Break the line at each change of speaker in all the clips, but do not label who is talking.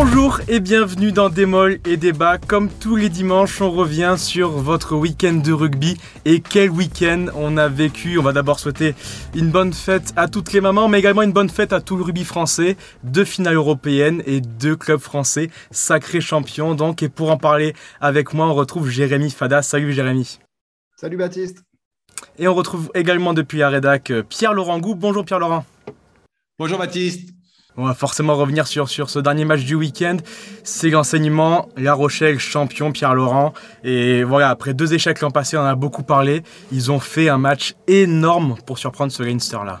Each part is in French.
Bonjour et bienvenue dans Démol et Débat. Comme tous les dimanches, on revient sur votre week-end de rugby. Et quel week-end on a vécu. On va d'abord souhaiter une bonne fête à toutes les mamans, mais également une bonne fête à tout le rugby français. Deux finales européennes et deux clubs français, sacrés champions donc. Et pour en parler avec moi, on retrouve Jérémy Fada. Salut Jérémy.
Salut Baptiste.
Et on retrouve également depuis la rédac Pierre-Laurent Gou. Bonjour Pierre-Laurent.
Bonjour Baptiste.
On va forcément revenir sur, sur ce dernier match du week-end. C'est l'enseignement, La Rochelle champion, Pierre-Laurent. Et voilà, après deux échecs l'an passé, on en a beaucoup parlé. Ils ont fait un match énorme pour surprendre ce Leinster-là.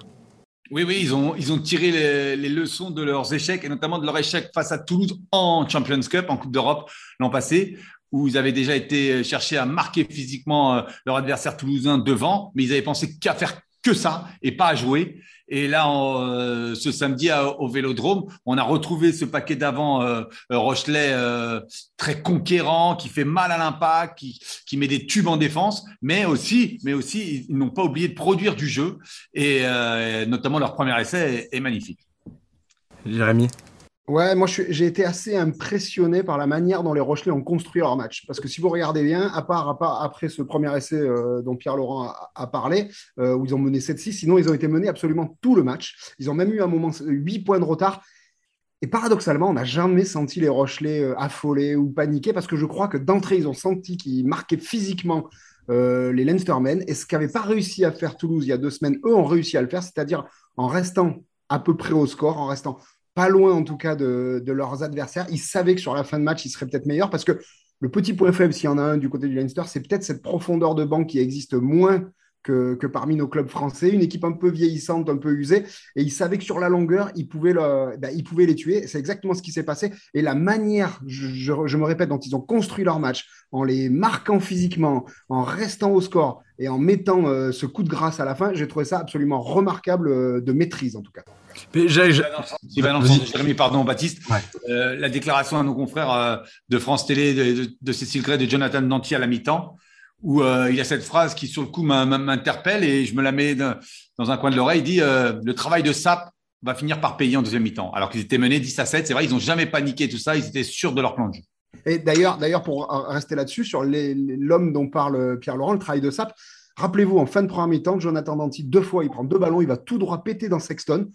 Oui, oui, ils ont, ils ont tiré les, les, leçons de leurs échecs et notamment de leur échec face à Toulouse en Champions Cup, en Coupe d'Europe l'an passé, où ils avaient déjà été chercher à marquer physiquement euh, leur adversaire toulousain devant, mais ils avaient pensé qu'à faire que ça et pas à jouer. Et là, euh, ce samedi au Vélodrome, on a retrouvé ce paquet d'avant euh, Rochelet euh, très conquérant, qui fait mal à l'impact, qui, qui met des tubes en défense, mais aussi, mais aussi, ils n'ont pas oublié de produire du jeu. Et notamment leur premier essai est, est magnifique.
Jérémy?
Ouais, moi j'ai été assez impressionné par la manière dont les Rochelais ont construit leur match. Parce que si vous regardez bien, à part, après ce premier essai euh, dont Pierre-Laurent a, a, parlé, euh, où ils ont mené 7-6, sinon ils ont été menés absolument tout le match. Ils ont même eu un moment 8 points de retard. Et paradoxalement, on n'a jamais senti les Rochelais euh, affolés ou paniqués parce que je crois que d'entrée, ils ont senti qu'ils marquaient physiquement les Leinstermen. Et ce qu'avait pas réussi à faire Toulouse il y a deux semaines, eux ont réussi à le faire, c'est-à-dire en restant à peu près au score, en restant pas loin en tout cas de, de, leurs adversaires. Ils savaient que sur la fin de match, ils seraient peut-être meilleurs parce que le petit point faible, s'il y en a un du côté du Leinster, c'est peut-être cette profondeur de banc qui existe moins que, que, parmi nos clubs français. Une équipe un peu vieillissante, un peu usée. Et ils savaient que sur la longueur, ils pouvaient, le, ben, ils pouvaient les tuer. C'est exactement ce qui s'est passé. Et la manière, je, je, je, me répète, dont ils ont construit leur match, en les marquant physiquement, en restant au score et en mettant euh, ce coup de grâce à la fin, j'ai trouvé ça absolument remarquable euh, de maîtrise en tout cas.
Jérémy, pardon, Baptiste, ouais. euh, la déclaration à nos confrères euh, de France Télé, de, de, de Cécile Gray, de Jonathan Danty à la mi-temps, où euh, il y a cette phrase qui, sur le coup, m'interpelle et je me la mets dans un coin de l'oreille. Il dit euh, Le travail de SAP va finir par payer en deuxième mi-temps. Alors qu'ils étaient menés 10 à 7. C'est vrai, ils n'ont jamais paniqué tout ça. Ils étaient sûrs de leur plan de jeu.
Et d'ailleurs, d'ailleurs pour rester là-dessus, sur l'homme dont parle Pierre-Laurent, le travail de SAP, rappelez-vous, en fin de première mi-temps, Jonathan Danty, deux fois, il prend deux ballons, il va tout droit péter dans Sexton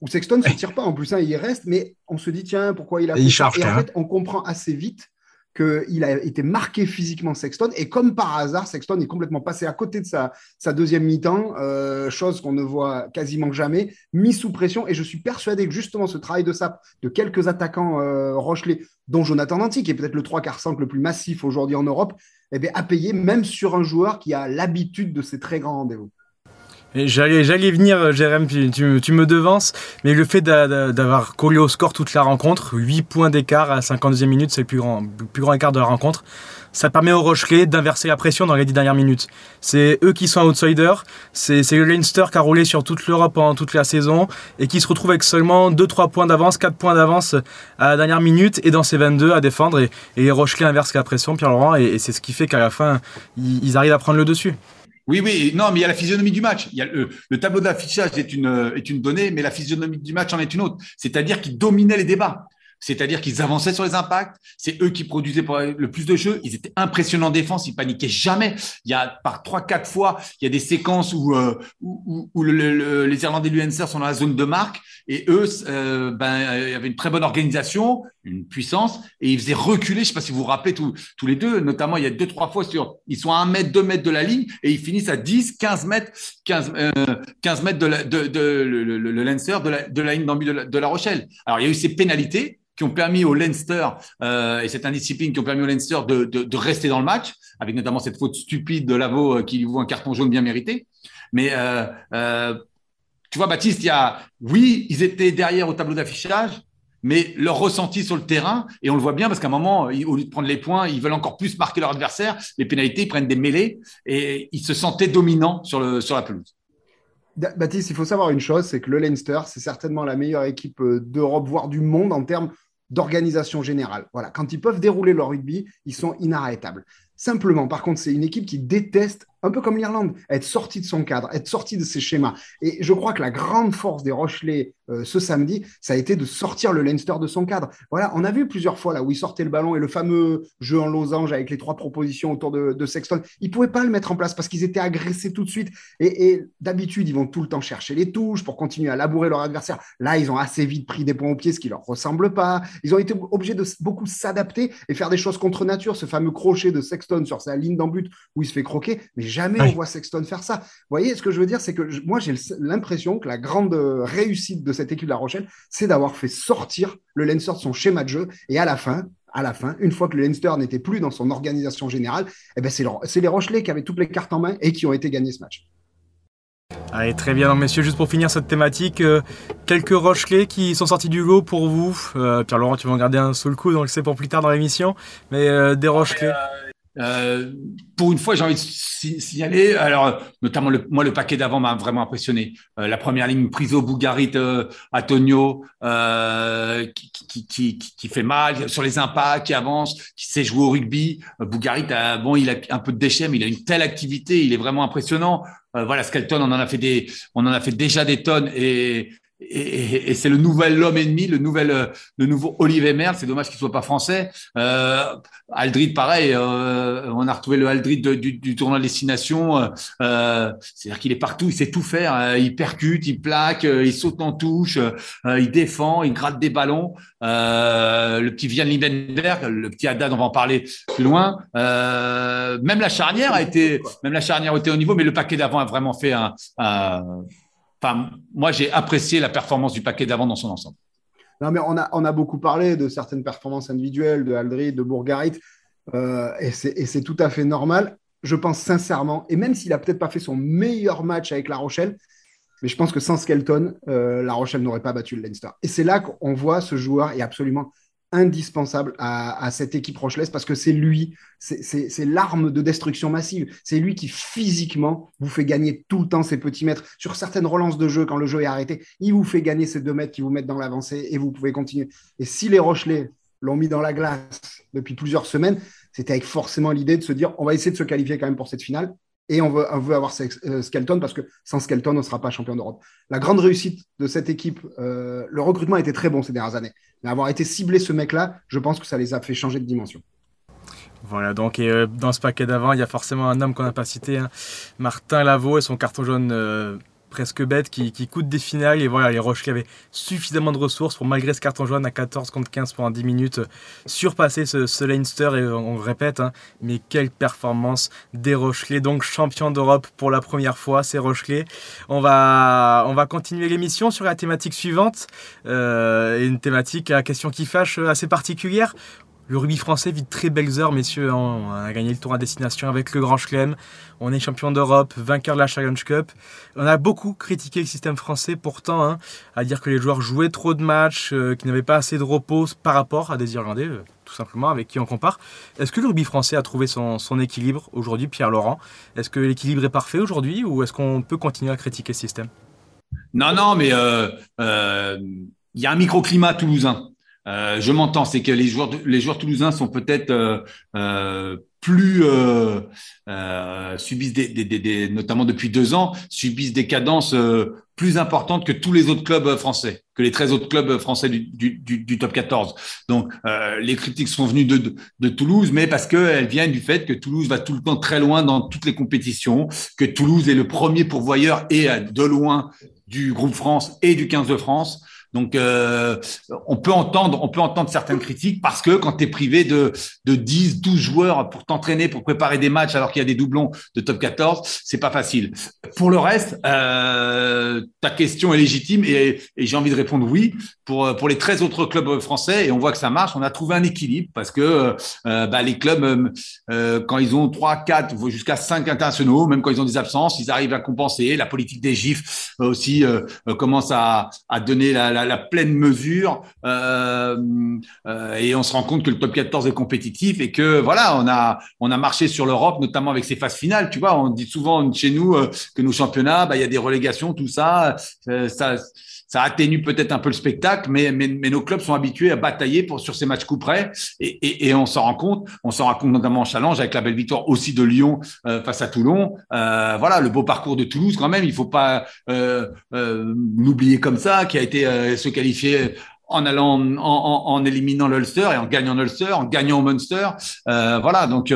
où Sexton ne se tire pas. En plus, hein, il reste, mais on se dit, tiens, pourquoi il a
et il charge,
Et en fait, on comprend assez vite qu'il a été marqué physiquement Sexton. Et comme par hasard, Sexton est complètement passé à côté de sa, deuxième mi-temps, euh, chose qu'on ne voit quasiment jamais, mis sous pression. Et je suis persuadé que justement ce travail de sap de quelques attaquants euh, Rochelais, dont Jonathan Danty, qui est peut-être le 3 quarts 5 le plus massif aujourd'hui en Europe, eh bien, a payé même sur un joueur qui a l'habitude de ces très grands rendez-vous.
J'allais, venir, Jérém, tu, me devances, mais le fait d'avoir collé au score toute la rencontre, 8 points d'écart à 52e minute, c'est le plus grand, écart de la rencontre, ça permet aux Rochelais d'inverser la pression dans les 10 dernières minutes. C'est eux qui sont outsiders, c'est, le Leinster qui a roulé sur toute l'Europe pendant toute la saison et qui se retrouve avec seulement 2-3 points d'avance, 4 points d'avance à la dernière minute et dans ces 22 à défendre. Et, et les Rochelais inversent la pression, Pierre-Laurent, et, et c'est ce qui fait qu'à la fin, ils arrivent à prendre le dessus.
Oui, oui, non, mais il y a la physionomie du match. Il y a le, le tableau d'affichage est une, est une donnée, mais la physionomie du match en est une autre. C'est-à-dire qu'il dominait les débats. C'est-à-dire qu'ils avançaient sur les impacts, c'est eux qui produisaient le plus de jeux, ils étaient impressionnants en défense, ils paniquaient jamais. Il y a par trois, quatre fois, il y a des séquences où, euh, où, où le, le, les Irlandais du Leinster sont dans la zone de marque et eux, euh, ben, il y avait une très bonne organisation, une puissance et ils faisaient reculer, je sais pas si vous vous rappelez tous, les deux, notamment il y a deux, trois fois sur, ils sont à un mètre, deux mètres de la ligne et ils finissent à 10, 15 mètres, 15, euh, 15 mètres de, la, le, le, de la, ligne d'embut de, de la Rochelle. Alors il y a eu ces pénalités qui ont permis au Leinster euh, et cette indiscipline qui ont permis au Leinster de, rester dans le match, avec notamment cette faute stupide de Lavo qui lui vaut un carton jaune bien mérité. Mais euh, euh, tu vois, Baptiste, il y a oui, ils étaient derrière au tableau d'affichage, mais leur ressenti sur le terrain, et on le voit bien parce qu'à un moment, au lieu de prendre les points, ils veulent encore plus marquer leur adversaire. Les pénalités, ils prennent des mêlées et ils se sentaient dominants sur, sur la pelouse.
Baptiste, il faut savoir une chose, c'est que le Leinster, c'est certainement la meilleure équipe d'Europe, voire du monde en termes d'organisation générale. Voilà, quand ils peuvent dérouler leur rugby, ils sont inarrêtables. Simplement, par contre, c'est une équipe qui déteste un peu comme l'Irlande, être sorti de son cadre, être sorti de ses schémas. Et je crois que la grande force des Rochelais euh, ce samedi, ça a été de sortir le Leinster de son cadre. Voilà, on a vu plusieurs fois là où il sortait le ballon et le fameux jeu en losange avec les trois propositions autour de, Sexton, ils ne pouvaient pas le mettre en place parce qu'ils étaient agressés tout de suite. Et, d'habitude, ils vont tout le temps chercher les touches pour continuer à labourer leur adversaire. Là, ils ont assez vite pris des points au pied, ce qui leur ressemble pas. Ils ont été obligés de beaucoup s'adapter et faire des choses contre nature. Ce fameux crochet de Sexton sur sa ligne d'en où il se fait croquer, jamais on voit Sexton faire ça. Vous voyez, ce que je veux dire, c'est que moi, j'ai l'impression que la grande réussite de cette équipe de La Rochelle, c'est d'avoir fait sortir le Leinster de son schéma de jeu. Et à la fin, à la fin, une fois que le Leinster n'était plus dans son organisation générale, eh ben c'est les Rochelais qui avaient toutes les cartes en main et qui ont été gagnés ce match.
Allez, très bien, messieurs, juste pour finir cette thématique, euh, quelques Rochelais qui sont sortis du lot pour vous. Euh, Pierre-Laurent, tu vas en garder un sous le coup, donc c'est pour plus tard dans l'émission, mais euh, des Rochelais.
Euh, pour une fois, j'ai envie de signaler, alors notamment le, moi le paquet d'avant m'a vraiment impressionné. Euh, la première ligne Priso, Bougarit, euh, Antonio, euh, qui, qui, qui, qui, fait mal sur les impacts, qui avance, qui sait jouer au rugby. Euh, Bougarit, bon, il a un peu de déchets, mais il a une telle activité, il est vraiment impressionnant. voilà, Skelton, on en a fait des, on en a fait déjà des tonnes et et, et c'est le nouvel homme ennemi, le nouvel, euh, le nouveau Olivier Merle. C'est dommage qu'il soit pas français. Euh, Aldrid, pareil. Euh, on a retrouvé le Aldrid du, du, tournoi destination. Euh, C'est-à-dire qu'il est partout, il sait tout faire. Hein. Il percute, il plaque, euh, il saute en touche, il défend, il gratte des ballons. le petit Vian Lindenberg, le petit Haddad, on va en parler plus loin. même la charnière a été, même la charnière a été au niveau, mais le paquet d'avant a vraiment fait un, un Moi, j'ai apprécié la performance du paquet d'avant dans son ensemble.
Non, mais on a, beaucoup parlé de certaines performances individuelles, de Aldrid, de Bourgarit, euh, et c'est tout à fait normal. Je pense sincèrement, et même s'il a peut-être pas fait son meilleur match avec La Rochelle, mais je pense que sans Skelton, euh, La Rochelle n'aurait pas battu le Leinster. Et c'est là qu'on voit ce joueur est absolument indispensable à, cette équipe rochelaise parce que c'est lui, c'est l'arme de destruction massive. C'est lui qui physiquement vous fait gagner tout le temps ces petits mètres. Sur certaines relances de jeu, quand le jeu est arrêté, il vous fait gagner ces deux mètres qui vous mettent dans l'avancée et vous pouvez continuer. Et si les Rochelais l'ont mis dans la glace depuis plusieurs semaines, c'était avec forcément l'idée de se dire on va essayer de se qualifier quand même pour cette finale et on veut, avoir euh, Skelton parce que sans Skelton, on ne sera pas champion d'Europe. La grande réussite de cette équipe, euh, le recrutement a été très bon ces dernières années. Mais avoir été ciblé ce mec-là, je pense que ça les a fait changer de dimension.
Voilà, donc euh, dans ce paquet d'avant, il y a forcément un homme qu'on n'a pas cité, hein. Martin Lavaux et son carton jaune presque bête qui, coûte des finales. Et voilà, les Rochelais avaient suffisamment de ressources pour, malgré ce carton jaune à 14 contre 15 pendant 10 minutes, surpasser ce, Leinster. Et on, le répète, hein, mais quelle performance des Rochelais. Donc champion d'Europe pour la première fois, ces Rochelais. On va, on va continuer l'émission sur la thématique suivante. Euh, une thématique à question qui fâche assez particulière. Le rugby français vit de très belles heures, messieurs. Hein. On a gagné le tour à destination avec le Grand Chelem. On est champion d'Europe, vainqueur de la Challenge Cup. On a beaucoup critiqué le système français, pourtant, hein, à dire que les joueurs jouaient trop de matchs, euh, qu'ils n'avaient pas assez de repos par rapport à des Irlandais, euh, tout simplement, avec qui on compare. Est-ce que le rugby français a trouvé son, équilibre aujourd'hui, Pierre Laurent? Est-ce que l'équilibre est parfait aujourd'hui ou est-ce qu'on peut continuer à critiquer le système?
Non, non, mais euh, il y a un microclimat toulousain. Euh, je m'entends, c'est que les joueurs, les joueurs toulousains sont peut-être euh, euh, plus subissent des, des, des, notamment depuis deux ans, subissent des cadences plus importantes que tous les autres clubs français, que les 13 autres clubs français du, du, du, top 14. Donc les critiques sont venues de, de, Toulouse, mais parce qu'elles viennent du fait que Toulouse va tout le temps très loin dans toutes les compétitions, que Toulouse est le premier pourvoyeur et de loin du groupe France et du 15 de France. Donc, euh, on peut entendre, on peut entendre certaines critiques parce que quand tu es privé de, de 10, 12 joueurs pour t'entraîner, pour préparer des matchs alors qu'il y a des doublons de top 14, c'est pas facile. Pour le reste, euh, ta question est légitime et, et j'ai envie de répondre oui pour, pour les 13 autres clubs français et on voit que ça marche. On a trouvé un équilibre parce que euh, bah, les clubs, euh, quand ils ont 3, 4, jusqu'à 5 internationaux, même quand ils ont des absences, ils arrivent à compenser. La politique des gifs aussi euh, commence à, à donner la la, pleine mesure euh, euh, et on se rend compte que le top 14 est compétitif et que voilà, on a on a marché sur l'Europe, notamment avec ses phases finales. Tu vois, on dit souvent chez nous que nos championnats, bah, il y a des relégations, tout ça, ça atténue peut-être un peu le spectacle, mais, mais, nos clubs sont habitués à batailler pour, sur ces matchs coup près et, on s'en rend compte. On s'en rend compte notamment en challenge avec la belle victoire aussi de Lyon euh, face à Toulon. Euh, voilà, le beau parcours de Toulouse quand même, il faut pas euh, euh l'oublier comme ça, qui a été euh, se qualifier en allant en, en, en éliminant l'Ulster et en gagnant l'Ulster, en gagnant au Munster. voilà, donc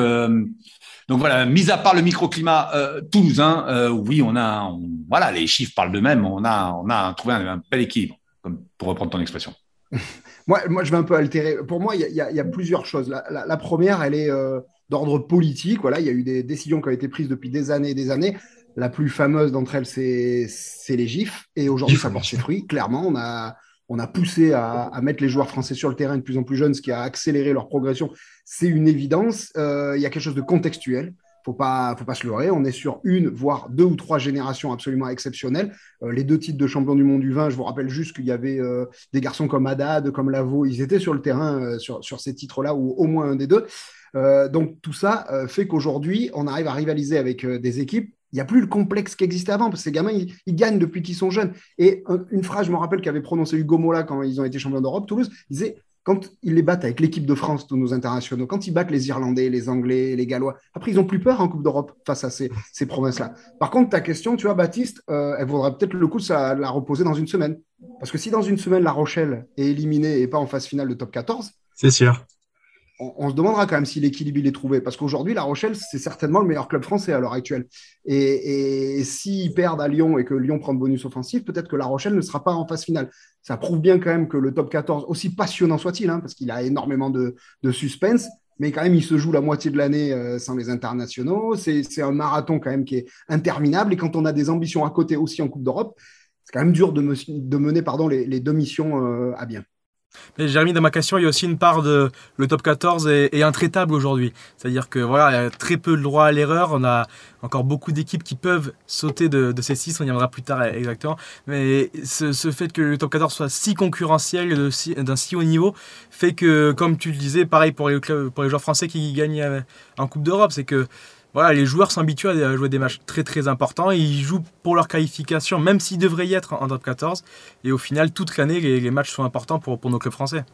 donc voilà, mis à part le microclimat euh, toulousain, euh, oui, on a, voilà, les chiffres parlent d'eux-mêmes. On a, on a trouvé un, bel équilibre, comme, pour reprendre ton expression.
moi, moi, je vais un peu altérer. Pour moi, il y, a plusieurs choses. La, première, elle est euh, d'ordre politique. Voilà, il y a eu des décisions qui ont été prises depuis des années et des années. La plus fameuse d'entre elles, c'est les GIFs. Et aujourd'hui, ça porte ses fruits. Clairement, on a on a poussé à, mettre les joueurs français sur le terrain de plus en plus jeunes, ce qui a accéléré leur progression. C'est une évidence. Euh, il y a quelque chose de contextuel. Faut pas, faut pas se leurrer. On est sur une, voire deux ou trois générations absolument exceptionnelles. Euh, les deux titres de champion du monde du vin, je vous rappelle juste qu'il y avait euh, des garçons comme Haddad, comme Lavaux, ils étaient sur le terrain sur, sur, ces titres-là, ou au moins un des deux. donc tout ça fait qu'aujourd'hui, on arrive à rivaliser avec des équipes il n'y a plus le complexe qui existait avant, parce que ces gamins, ils, gagnent depuis qu'ils sont jeunes. Et une phrase, je me rappelle, qu'avait prononcé Hugo Mola quand ils ont été champions d'Europe, Toulouse, il disait quand ils les battent avec l'équipe de France, tous nos internationaux, quand ils battent les Irlandais, les Anglais, les Gallois, après, ils n'ont plus peur en Coupe d'Europe face à ces, ces provinces-là. Par contre, ta question, tu vois, Baptiste, euh, elle vaudrait peut-être le coup de la reposer dans une semaine. Parce que si dans une semaine, La Rochelle est éliminée et pas en phase finale de top 14,
c'est sûr
on, se demandera quand même si l'équilibre est trouvé. Parce qu'aujourd'hui, La Rochelle, c'est certainement le meilleur club français à l'heure actuelle. Et, s'ils perdent à Lyon et que Lyon prend de bonus offensif, peut-être que La Rochelle ne sera pas en phase finale. Ça prouve bien quand même que le top 14, aussi passionnant soit-il, hein, parce qu'il a énormément de, suspense, mais quand même, il se joue la moitié de l'année euh, sans les internationaux. C'est un marathon quand même qui est interminable. Et quand on a des ambitions à côté aussi en Coupe d'Europe, c'est quand même dur de, mener pardon, les, deux missions euh, à bien.
Mais Jérémy, dans ma question, il y a aussi une part de le top 14 est, intraitable aujourd'hui. C'est-à-dire que voilà, il y a très peu de droit à l'erreur. On a encore beaucoup d'équipes qui peuvent sauter de, ces 6, on y reviendra plus tard exactement. Mais ce, fait que le top 14 soit si concurrentiel, d'un si haut niveau, fait que, comme tu le disais, pareil pour les, pour les joueurs français qui gagnent euh, en Coupe d'Europe, c'est que voilà, les joueurs s'habituent à jouer des matchs très très importants et ils jouent pour leur qualification, même s'ils devraient y être en top 14. Et au final, toute l'année, les, matchs sont importants pour, pour nos clubs français.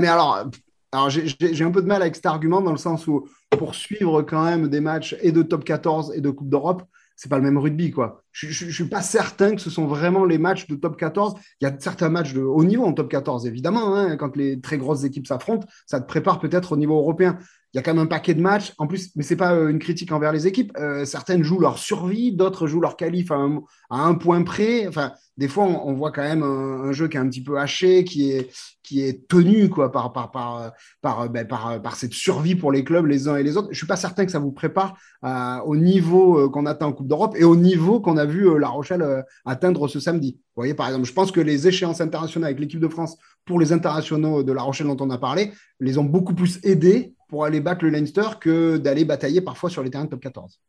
Mais alors, alors j'ai un peu de mal avec cet argument dans le sens où pour suivre quand même des matchs et de top 14 et de Coupe d'Europe, c'est pas le même rugby quoi. Je, ne suis pas certain que ce sont vraiment les matchs de top 14. Il y a certains matchs de haut niveau en top 14 évidemment. Hein, quand les très grosses équipes s'affrontent, ça te prépare peut-être au niveau européen il y a quand même un paquet de matchs. En plus, mais c'est pas euh, une critique envers les équipes. Euh, certaines jouent leur survie, d'autres jouent leur qualif à un, point près. Enfin, des fois, on, voit quand même un, jeu qui est un petit peu haché, qui est, qui est tenu quoi, par, par, par, par, ben, par, par, cette survie pour les clubs les uns et les autres. Je suis pas certain que ça vous prépare euh, au niveau qu'on atteint en Coupe d'Europe et au niveau qu'on a vu La Rochelle atteindre ce samedi. Vous voyez, par exemple, je pense que les échéances internationales avec l'équipe de France pour les internationaux de La Rochelle dont on a parlé les ont beaucoup plus aidés pour aller battre le Leinster que d'aller batailler parfois sur les terrains de top 14.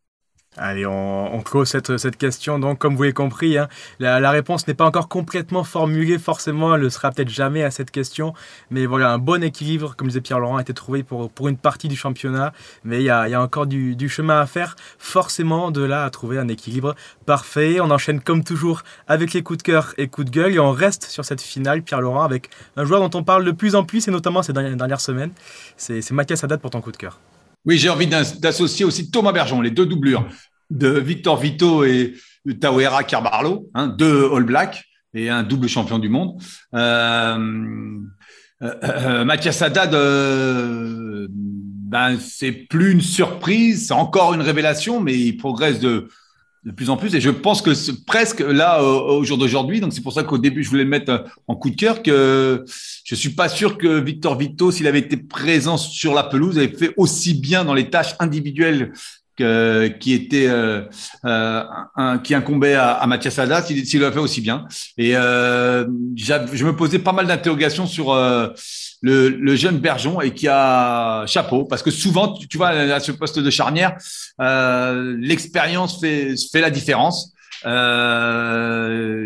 Allez, on, clôt cette, cette, question. Donc, comme vous l'avez compris, hein, la, réponse n'est pas encore complètement formulée. Forcément, elle ne sera peut-être jamais à cette question. Mais voilà, un bon équilibre, comme disait Pierre-Laurent, a été trouvé pour, pour une partie du championnat. Mais il y a, encore du, chemin à faire. Forcément, de là à trouver un équilibre parfait. On enchaîne comme toujours avec les coups de cœur et coups de gueule. Et on reste sur cette finale, Pierre-Laurent, avec un joueur dont on parle de plus en plus, et notamment ces dernières, dernières semaines. C'est Mathias Haddad pour ton coup de cœur.
Oui, j'ai envie d'associer aussi Thomas Bergeon, les deux doublures de Victor Vito et Tawera Carbarlo, hein, deux All Blacks et un double champion du monde. Euh, euh, euh Mathias Haddad, euh, ben, c'est plus une surprise, c'est encore une révélation, mais il progresse de, de plus en plus. Et je pense que presque là, au, jour d'aujourd'hui, donc c'est pour ça qu'au début, je voulais le mettre en coup de cœur, que je suis pas sûr que Victor Vito, s'il avait été présent sur la pelouse, avait fait aussi bien dans les tâches individuelles qui était euh, euh, qui incombait à, Mathias Haddad s'il l'a fait aussi bien. Et euh, je me posais pas mal d'interrogations sur euh, le, le, jeune Bergeon et qui a chapeau parce que souvent tu, tu vois à ce poste de charnière l'expérience fait fait la différence. Euh,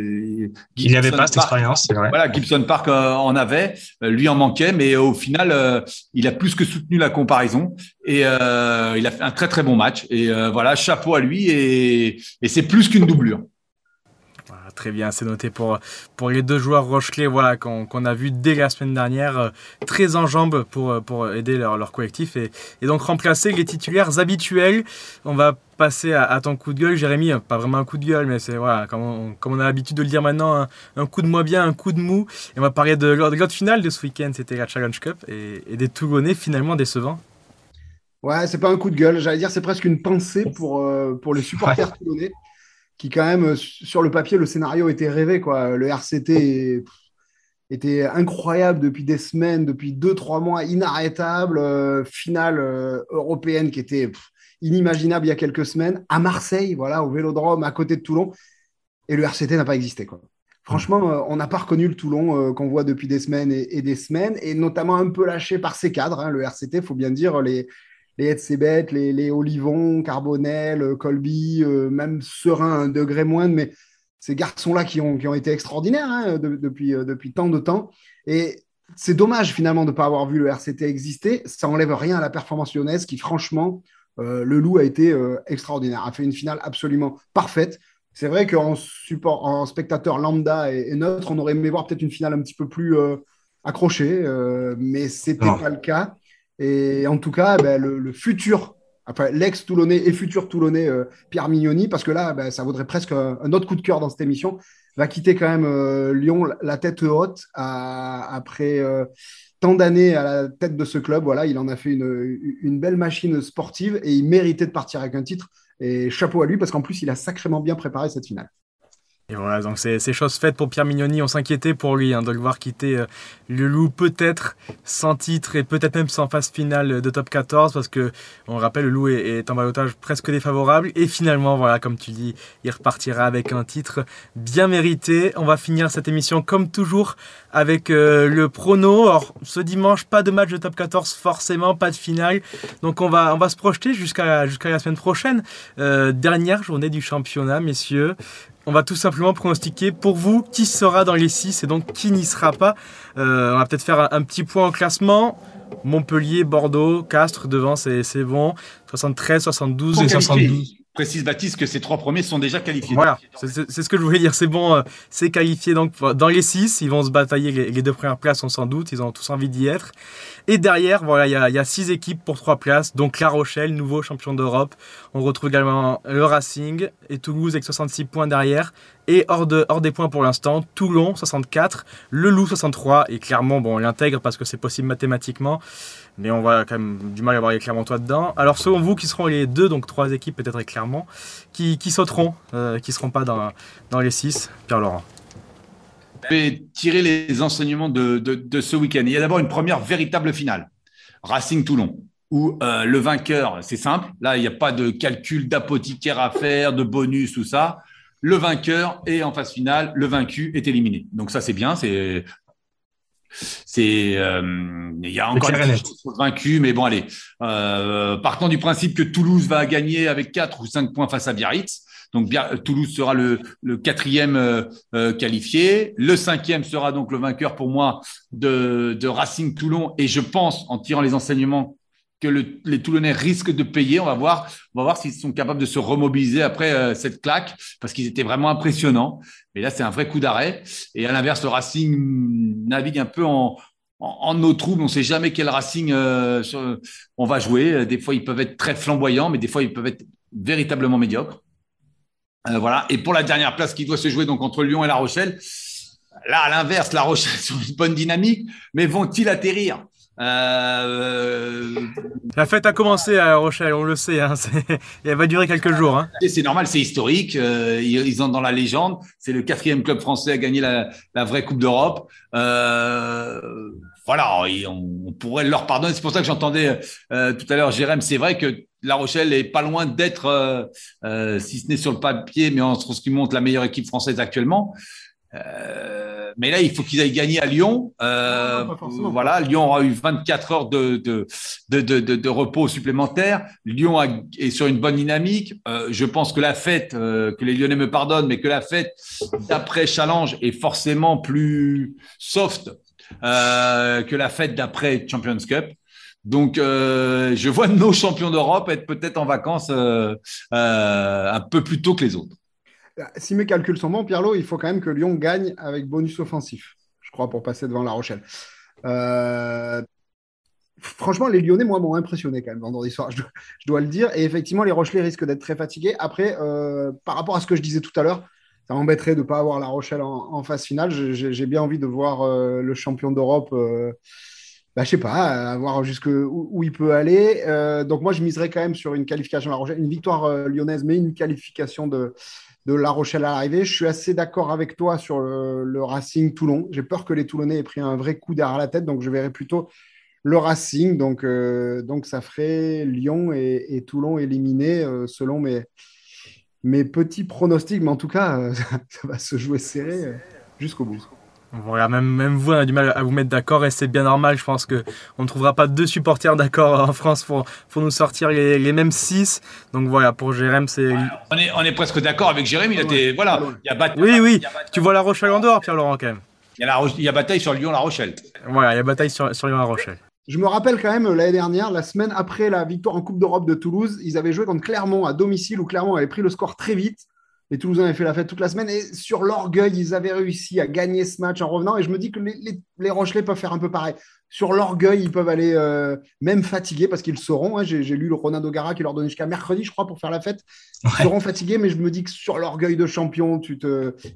il
n'y avait pas cette expérience, c'est vrai.
Voilà, Gibson Park en avait, lui en manquait, mais au final, il a plus que soutenu la comparaison et il a fait un très très bon match. Et voilà, chapeau à lui et, et c'est plus qu'une doublure.
Très bien, c'est noté pour, pour les deux joueurs Rochelais voilà, qu'on a vu dès la semaine dernière, euh, très en jambes pour, pour aider leur, leur collectif et, et, donc remplacer les titulaires habituels. On va passer à, ton coup de gueule, Jérémy. Pas vraiment un coup de gueule, mais c'est voilà, comme on, comme on a l'habitude de le dire maintenant, un, coup de moins bien, un coup de mou. Et on va parler de, l'autre finale de ce week-end, c'était la Challenge Cup et, et des Toulonnais finalement décevants.
Ouais, c'est pas un coup de gueule, j'allais dire c'est presque une pensée pour, euh, pour les supporters toulonnais qui quand même, euh, sur le papier, le scénario était rêvé. Quoi. Le RCT était incroyable depuis des semaines, depuis deux, trois mois, inarrêtable. Euh, finale euh, européenne qui était inimaginable il y a quelques semaines, à Marseille, voilà, au Vélodrome, à côté de Toulon. Et le RCT n'a pas existé. Quoi. Franchement, on n'a pas reconnu le Toulon qu'on voit depuis des semaines et, des semaines, et notamment un peu lâché par ses cadres. Hein. Le RCT, il faut bien dire, les, les Edsebet, les, les Olivon, Carbonel, euh, Colby, euh, même Serein, un degré moindre, mais ces garçons-là qui ont, qui ont été extraordinaires hein, depuis, euh, depuis tant de temps. Et c'est dommage finalement de ne pas avoir vu le RCT exister. Ça enlève rien à la performance lyonnaise qui, franchement, le loup a été extraordinaire, a fait une finale absolument parfaite. C'est vrai qu'en support, en spectateur lambda et, neutre, on aurait aimé voir peut-être une finale un petit peu plus accrochée, mais c'était pas le cas. Et en tout cas, ben, le, futur, enfin l'ex-Toulonnais et futur Toulonnais euh, Pierre Mignoni, parce que là, ben, ça vaudrait presque un, autre coup de cœur dans cette émission, va quitter quand même euh, Lyon la tête haute après euh, tant d'années à la tête de ce club. Voilà, il en a fait une, une, belle machine sportive et il méritait de partir avec un titre. Et chapeau à lui, parce qu'en plus, il a sacrément bien préparé cette finale.
Et voilà, donc c'est chose faite pour Pierre Mignoni. On s'inquiétait pour lui hein, de le voir quitter euh, le loup, peut-être sans titre et peut-être même sans phase finale de top 14, parce que on rappelle, le loup est, en balotage presque défavorable. Et finalement, voilà, comme tu dis, il repartira avec un titre bien mérité. On va finir cette émission comme toujours avec euh, le prono. Alors, ce dimanche, pas de match de top 14, forcément, pas de finale. Donc, on va, on va se projeter jusqu'à jusqu'à la semaine prochaine. Euh, dernière journée du championnat, messieurs on va tout simplement pronostiquer pour vous qui sera dans les 6 et donc qui n'y sera pas. Euh, on va peut-être faire un, petit point au classement. Montpellier, Bordeaux, Castres devant, c'est bon. 73, 72 et 72
précise Baptiste que ces trois premiers sont déjà qualifiés.
Voilà, c'est ce que je voulais dire. C'est bon, euh, c'est qualifié donc dans les six. Ils vont se batailler les, deux premières places, on s'en doute. Ils ont tous envie d'y être. Et derrière, voilà, il y, a, six équipes pour trois places. Donc La Rochelle, nouveau champion d'Europe. On retrouve également le Racing et Toulouse avec 66 points derrière. Et hors, de, hors des points pour l'instant, Toulon 64, le Loup 63. Et clairement, bon, on l'intègre parce que c'est possible mathématiquement mais on va quand même du mal à avoir les Clermontois dedans. Alors selon vous, qui seront les deux, donc trois équipes peut-être avec Clermont, qui, qui sauteront, euh, qui ne seront pas dans, dans les six Pierre-Laurent?
Je vais tirer les enseignements de, de, ce week-end. Il y a d'abord une première véritable finale, Racing-Toulon, où euh, le vainqueur, c'est simple, là il n'y a pas de calcul d'apothicaire à faire, de bonus, tout ça. Le vainqueur est en phase finale, le vaincu est éliminé. Donc ça c'est bien, c'est c'est, euh, il y a encore des choses vaincues, mais bon, allez. Euh, partant du principe que Toulouse va gagner avec 4 ou 5 points face à Biarritz. Donc Toulouse sera le, le quatrième euh, qualifié. Le cinquième sera donc le vainqueur pour moi de, de Racing Toulon. Et je pense, en tirant les enseignements que les Toulonnais risquent de payer. On va voir, on va voir s'ils sont capables de se remobiliser après euh, cette claque, parce qu'ils étaient vraiment impressionnants. Mais là, c'est un vrai coup d'arrêt. Et à l'inverse, le Racing navigue un peu en, en, eau trouble. On ne sait jamais quel Racing euh, on va jouer. Des fois, ils peuvent être très flamboyants, mais des fois, ils peuvent être véritablement médiocres. Euh, voilà. Et pour la dernière place qui doit se jouer donc entre Lyon et La Rochelle, là, à l'inverse, La Rochelle sur une bonne dynamique, mais vont-ils atterrir?
Euh... La fête a commencé à Rochelle, on le sait. Hein, elle va durer quelques jours. Hein.
C'est normal, c'est historique. Euh, ils ont dans la légende. C'est le quatrième club français à gagner la, la vraie Coupe d'Europe. Euh, voilà, on, pourrait leur pardonner. C'est pour ça que j'entendais euh, tout à l'heure, Jérém. C'est vrai que La Rochelle est pas loin d'être, si ce n'est sur le papier, mais en ce qui montre la meilleure équipe française actuellement. Euh, mais là, il faut qu'ils aillent gagner à Lyon. Euh, voilà, Lyon aura eu 24 heures de, de, de, de, de repos supplémentaires. Lyon a, est sur une bonne dynamique. Euh, je pense que la fête, euh, que les Lyonnais me pardonnent, mais que la fête d'après Challenge est forcément plus soft euh, que la fête d'après Champions Cup. Donc, euh, je vois nos champions d'Europe être peut-être en vacances euh, euh, un peu plus tôt que les autres.
Si mes calculs sont bons, Pierlot, il faut quand même que Lyon gagne avec bonus offensif, je crois, pour passer devant La Rochelle. franchement, les Lyonnais, moi, m'ont impressionné quand même vendredi soir, je dois, le dire. Et effectivement, les Rochelais risquent d'être très fatigués. Après, par rapport à ce que je disais tout à l'heure, ça m'embêterait de ne pas avoir La Rochelle en, phase finale. J'ai bien envie de voir le champion d'Europe bah, je sais pas, à voir jusqu'où où il peut aller. Euh, donc moi, je miserais quand même sur une qualification La Rochelle, une victoire euh, lyonnaise, mais une qualification de, de La Rochelle à l'arrivée. Je suis assez d'accord avec toi sur le, Racing Toulon. J'ai peur que les Toulonnais aient pris un vrai coup derrière la tête, donc je verrais plutôt le Racing. Donc, euh, donc ça ferait Lyon et, Toulon éliminés selon mes, mes petits pronostics. Mais en tout cas, ça va se jouer serré jusqu'au bout.
Voilà, même, même vous, on a du mal à vous mettre d'accord et c'est bien normal. Je pense qu'on ne trouvera pas deux supporters d'accord en France pour, pour nous sortir les, les mêmes six. Donc voilà, pour Jérém, c'est.
on, est, on est presque d'accord avec Jérém. Il a été, voilà, il y a
bataille. Oui, oui. Tu vois La Rochelle en dehors, Pierre-Laurent, quand même.
Il y, a il y a bataille sur Lyon-La Rochelle.
Voilà, il y a bataille sur, sur Lyon-La Rochelle.
Je me rappelle quand même l'année dernière, la semaine après la victoire en Coupe d'Europe de Toulouse, ils avaient joué contre Clermont à domicile où Clermont avait pris le score très vite. Les Toulousains avaient fait la fête toute la semaine et sur l'orgueil, ils avaient réussi à gagner ce match en revenant. Et je me dis que les, les, Rochelais peuvent faire un peu pareil. Sur l'orgueil, ils peuvent aller euh, même fatigués parce qu'ils sauront. Hein. J'ai lu le Ronaldo Gara qui leur donnait jusqu'à mercredi, je crois, pour faire la fête. Ils seront fatigués, mais je me dis que sur l'orgueil de champion, il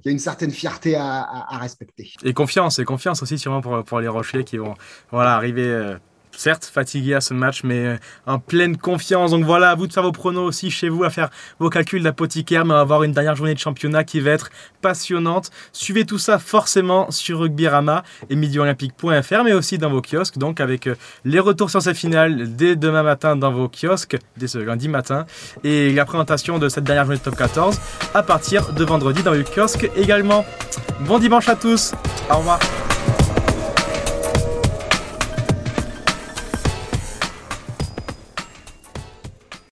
y a une certaine fierté à, respecter.
Et confiance, et confiance aussi sûrement pour, pour les Rochelais qui vont voilà, arriver. Euh, certes fatigué à ce match, mais euh, en pleine confiance. Donc voilà, à vous de faire vos pronos aussi chez vous, à faire vos calculs d'apothicaire, mais va avoir une dernière journée de championnat qui va être passionnante. Suivez tout ça forcément sur rugbyrama et midolympique.fr, mais aussi dans vos kiosques, donc avec euh, les retours sur cette finale dès demain matin dans vos kiosques, dès ce lundi matin, et la présentation de cette dernière journée de top 14 à partir de vendredi dans vos kiosques également. Bon dimanche à tous, au revoir.